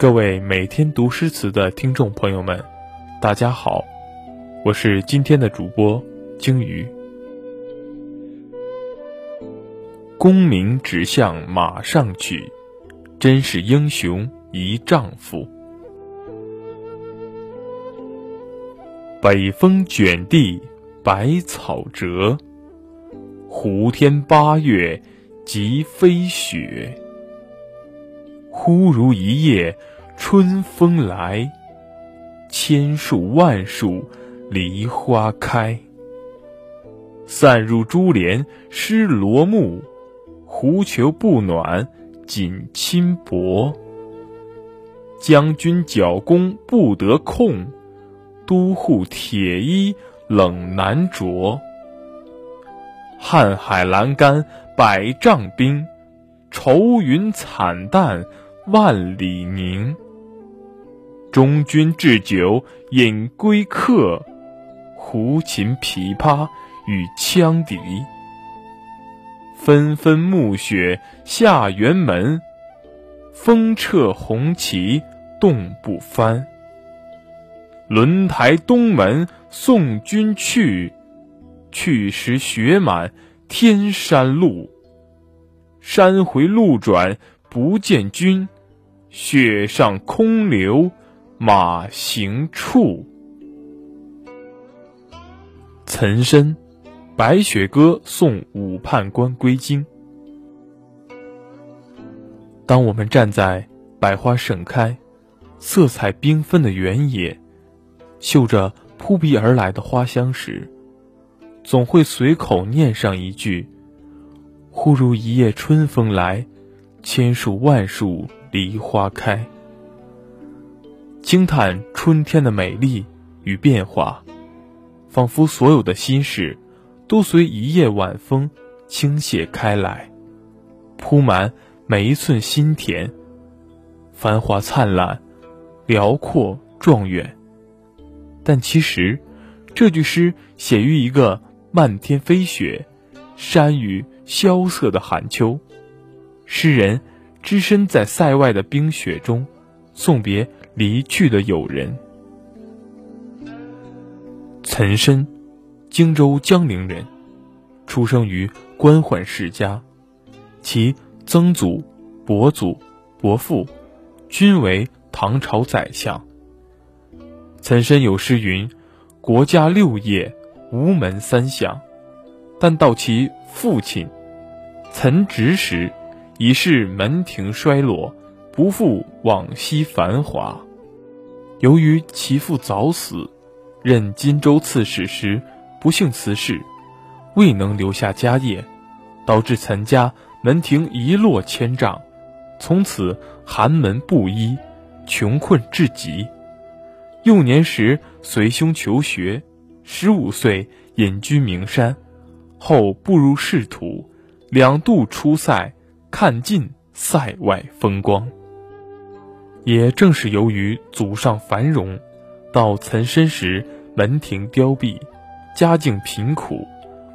各位每天读诗词的听众朋友们，大家好，我是今天的主播鲸鱼。功名只向马上取，真是英雄一丈夫。北风卷地白草折，胡天八月即飞雪。忽如一夜春风来，千树万树梨花开。散入珠帘湿罗幕，狐裘不暖锦衾薄。将军角弓不得控，都护铁衣冷难着。瀚海阑干百丈冰，愁云惨淡。万里凝，中军置酒饮归客，胡琴琵琶与羌笛。纷纷暮雪下辕门，风掣红旗冻不翻。轮台东门送君去，去时雪满天山路。山回路转不见君。雪上空留马行处。岑参《白雪歌送武判官归京》。当我们站在百花盛开、色彩缤纷的原野，嗅着扑鼻而来的花香时，总会随口念上一句：“忽如一夜春风来，千树万树。”梨花开，惊叹春天的美丽与变化，仿佛所有的心事都随一夜晚风倾泻开来，铺满每一寸心田，繁华灿烂，辽阔壮远。但其实，这句诗写于一个漫天飞雪、山雨萧瑟的寒秋，诗人。只身在塞外的冰雪中，送别离去的友人。岑参，荆州江陵人，出生于官宦世家，其曾祖、伯祖、伯父均为唐朝宰相。岑参有诗云：“国家六业，无门三相。”但到其父亲岑植时。已是门庭衰落，不复往昔繁华。由于其父早死，任荆州刺史时不幸辞世，未能留下家业，导致岑家门庭一落千丈，从此寒门不一，穷困至极。幼年时随兄求学，十五岁隐居名山，后步入仕途，两度出塞。看尽塞外风光。也正是由于祖上繁荣，到岑参时门庭凋敝，家境贫苦，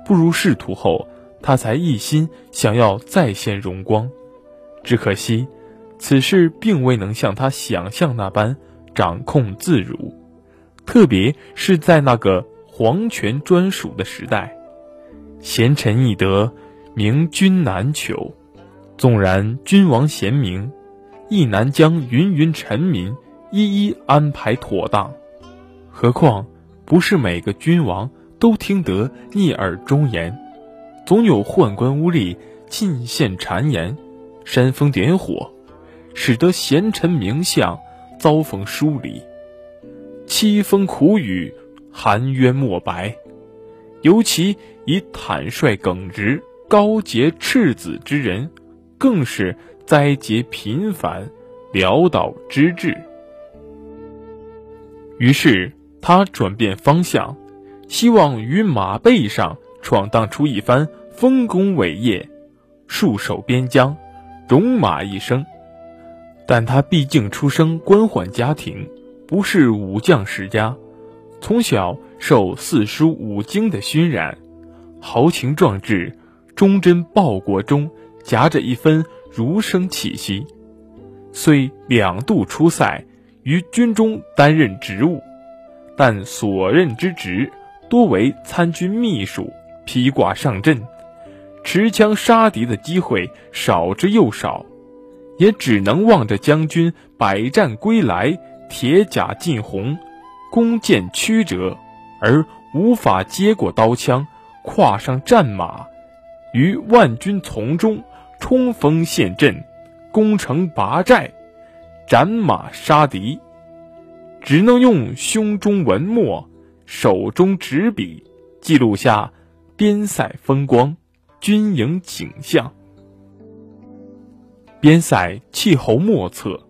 步入仕途后，他才一心想要再现荣光。只可惜，此事并未能像他想象那般掌控自如，特别是在那个皇权专属的时代，贤臣易得，明君难求。纵然君王贤明，亦难将芸芸臣民一一安排妥当。何况不是每个君王都听得逆耳忠言，总有宦官污吏进献谗言，煽风点火，使得贤臣名相遭逢疏离，凄风苦雨，含冤莫白。尤其以坦率耿直、高洁赤子之人。更是灾劫频繁，潦倒之至。于是他转变方向，希望于马背上闯荡出一番丰功伟业，戍守边疆，戎马一生。但他毕竟出生官宦家庭，不是武将世家，从小受四书五经的熏染，豪情壮志、忠贞报国中。夹着一分儒生气息，虽两度出塞，于军中担任职务，但所任之职多为参军秘书，披挂上阵，持枪杀敌的机会少之又少，也只能望着将军百战归来，铁甲尽红，弓箭曲折，而无法接过刀枪，跨上战马，于万军丛中冲锋陷阵。攻城拔寨，斩马杀敌，只能用胸中文墨、手中纸笔记录下边塞风光、军营景象。边塞气候莫测，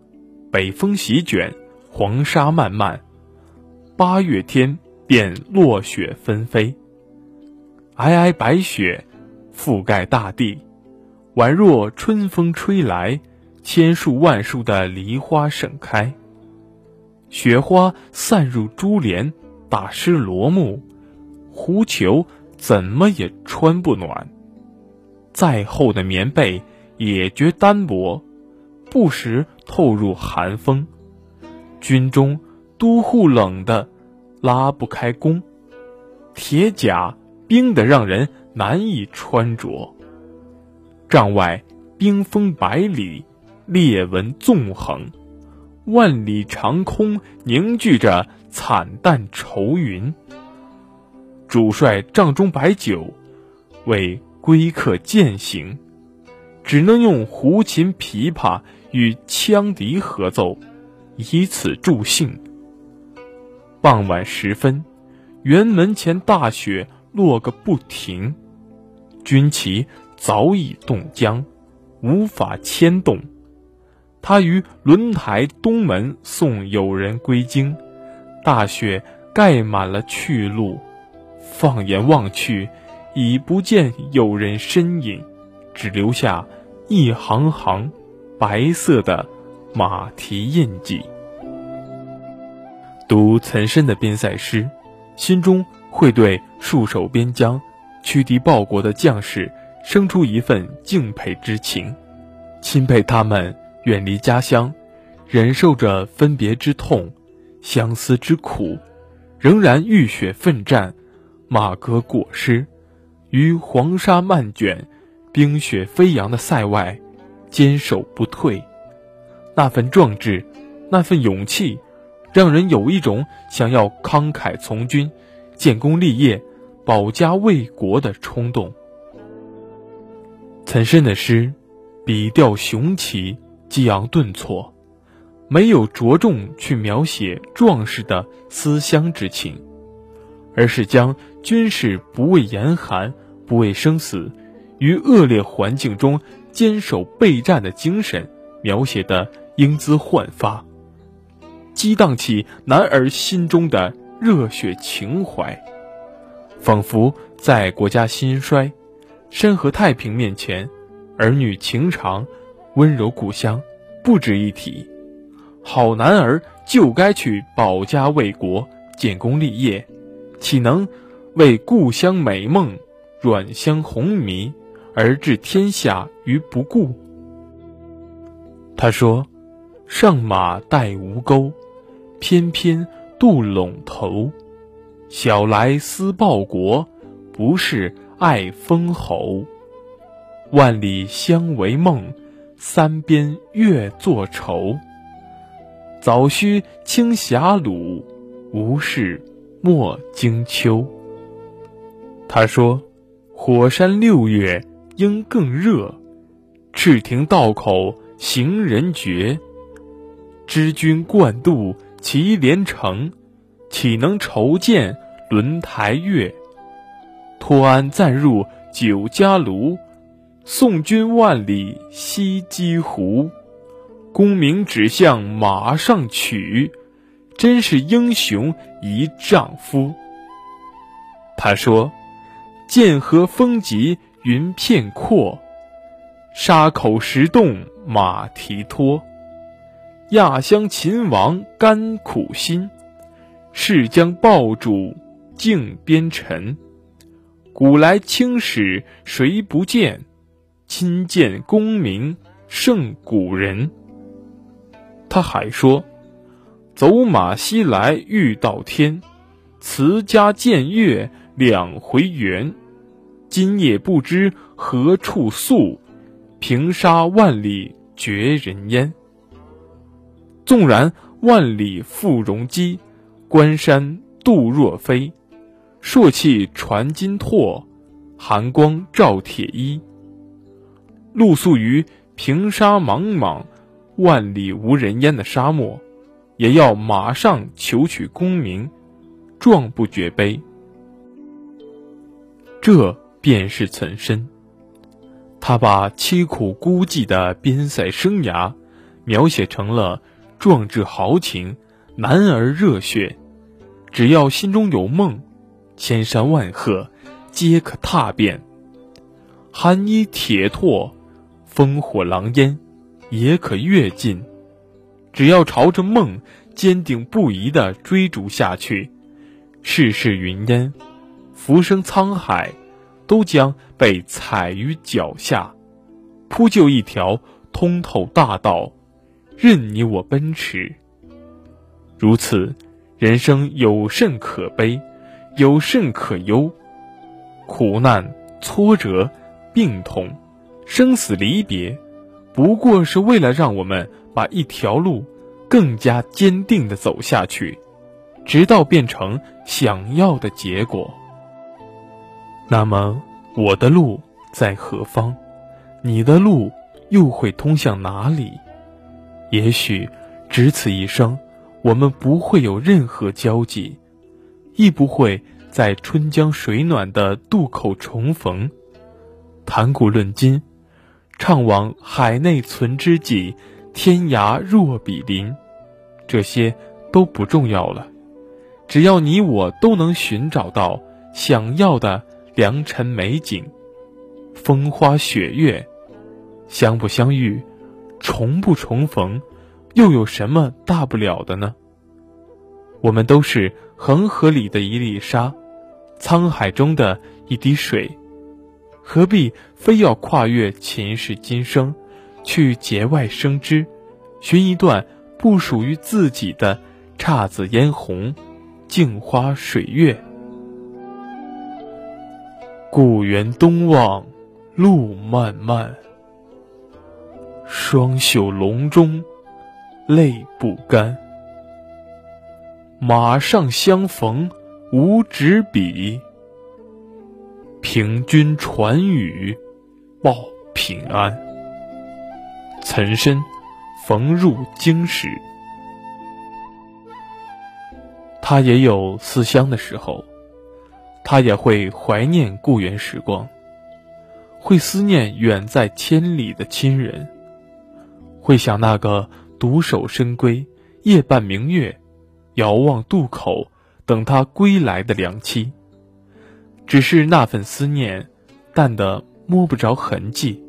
北风席卷，黄沙漫漫，八月天便落雪纷飞，皑皑白雪覆盖大地，宛若春风吹来。千树万树的梨花盛开，雪花散入珠帘，打湿罗幕，狐裘怎么也穿不暖。再厚的棉被也觉单薄，不时透入寒风。军中都护冷的拉不开弓，铁甲冰得让人难以穿着。帐外冰封百里。裂纹纵横，万里长空凝聚着惨淡愁云。主帅帐中摆酒，为归客饯行，只能用胡琴、琵琶与羌笛合奏，以此助兴。傍晚时分，辕门前大雪落个不停，军旗早已冻僵，无法牵动。他于轮台东门送友人归京，大雪盖满了去路，放眼望去，已不见友人身影，只留下一行行白色的马蹄印记。读岑参的边塞诗，心中会对戍守边疆、驱敌报国的将士生出一份敬佩之情，钦佩他们。远离家乡，忍受着分别之痛、相思之苦，仍然浴血奋战，马革裹尸，于黄沙漫卷、冰雪飞扬的塞外，坚守不退。那份壮志，那份勇气，让人有一种想要慷慨从军、建功立业、保家卫国的冲动。岑参的诗，笔调雄奇。激昂顿挫，没有着重去描写壮士的思乡之情，而是将军士不畏严寒、不畏生死，于恶劣环境中坚守备战的精神描写的英姿焕发，激荡起男儿心中的热血情怀，仿佛在国家兴衰、山河太平面前，儿女情长。温柔故乡，不值一提。好男儿就该去保家卫国、建功立业，岂能为故乡美梦、软香红迷而置天下于不顾？他说：“上马带吴钩，翩翩渡陇头。小来思报国，不是爱封侯。万里相为梦。”三边月作愁，早须清霞鲁，无事莫惊秋。他说：“火山六月应更热，赤亭道口行人绝。知君惯渡祁连城，岂能愁见轮台月？托安暂入酒家庐。”送君万里西击胡，功名只向马上取，真是英雄一丈夫。他说：“剑河风急云片阔，沙口石洞马蹄脱。亚乡秦王甘苦心，誓将报主靖边臣。古来青史谁不见？”亲见功名胜古人，他还说：“走马西来欲到天，辞家见月两回圆。今夜不知何处宿，平沙万里绝人烟。纵然万里赴戎机，关山度若飞。朔气传金柝，寒光照铁衣。露宿于平沙茫茫。”万里无人烟的沙漠，也要马上求取功名，壮不绝碑。这便是岑参，他把凄苦孤寂的边塞生涯，描写成了壮志豪情、男儿热血。只要心中有梦，千山万壑皆可踏遍；寒衣铁拓，烽火狼烟。也可跃进，只要朝着梦坚定不移地追逐下去，世事云烟，浮生沧海，都将被踩于脚下，铺就一条通透大道，任你我奔驰。如此，人生有甚可悲，有甚可忧？苦难、挫折、病痛、生死离别。不过是为了让我们把一条路更加坚定地走下去，直到变成想要的结果。那么，我的路在何方？你的路又会通向哪里？也许，只此一生，我们不会有任何交集，亦不会在春江水暖的渡口重逢，谈古论今。怅惘海内存知己，天涯若比邻，这些都不重要了。只要你我都能寻找到想要的良辰美景，风花雪月，相不相遇，重不重逢，又有什么大不了的呢？我们都是恒河里的一粒沙，沧海中的一滴水。何必非要跨越前世今生，去节外生枝，寻一段不属于自己的姹紫嫣红、镜花水月？故园东望路漫漫，双袖龙钟泪不干。马上相逢无纸笔。凭君传语，报平安。岑参，逢入京时，他也有思乡的时候，他也会怀念故园时光，会思念远在千里的亲人，会想那个独守深闺、夜半明月、遥望渡口等他归来的良妻。只是那份思念，淡得摸不着痕迹。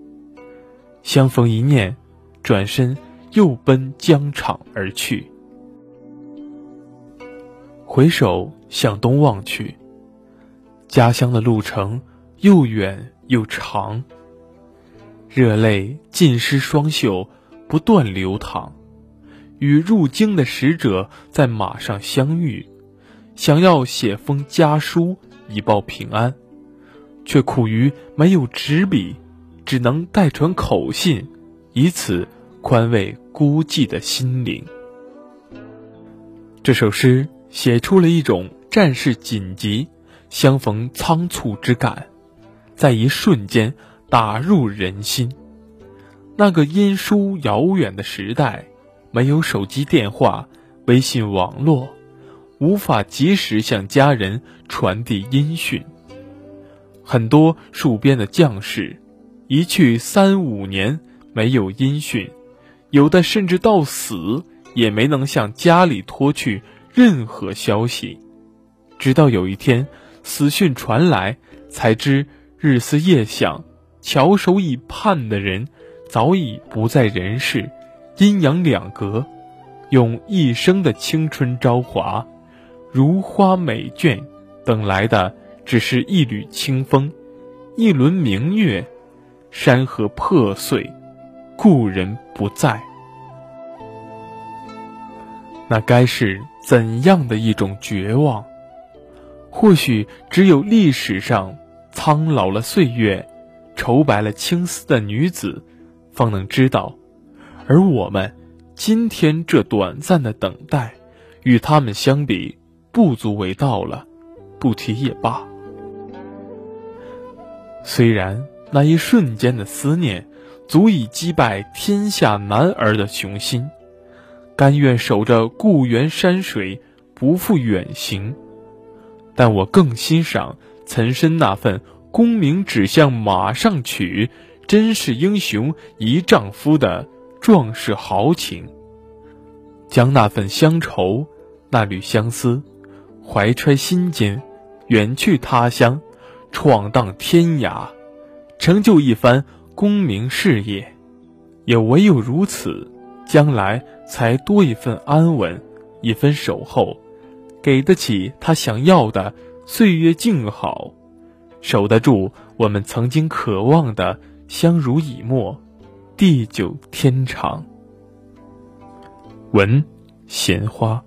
相逢一念，转身又奔疆场而去。回首向东望去，家乡的路程又远又长。热泪浸湿双袖，不断流淌。与入京的使者在马上相遇，想要写封家书。以报平安，却苦于没有纸笔，只能代传口信，以此宽慰孤寂的心灵。这首诗写出了一种战事紧急、相逢仓促之感，在一瞬间打入人心。那个音书遥远的时代，没有手机电话、微信网络。无法及时向家人传递音讯。很多戍边的将士，一去三五年没有音讯，有的甚至到死也没能向家里托去任何消息。直到有一天，死讯传来，才知日思夜想、翘首以盼的人，早已不在人世，阴阳两隔，用一生的青春朝华。如花美眷，等来的只是一缕清风，一轮明月。山河破碎，故人不在。那该是怎样的一种绝望？或许只有历史上苍老了岁月、愁白了青丝的女子，方能知道。而我们今天这短暂的等待，与他们相比，不足为道了，不提也罢。虽然那一瞬间的思念，足以击败天下男儿的雄心。甘愿守着故园山水，不复远行。但我更欣赏岑参那份“功名只向马上取，真是英雄一丈夫”的壮士豪情。将那份乡愁，那缕相思，怀揣心间，远去他乡，闯荡天涯，成就一番功名事业。也唯有如此。将来才多一份安稳，一分守候，给得起他想要的岁月静好，守得住我们曾经渴望的相濡以沫，地久天长。闻，闲花。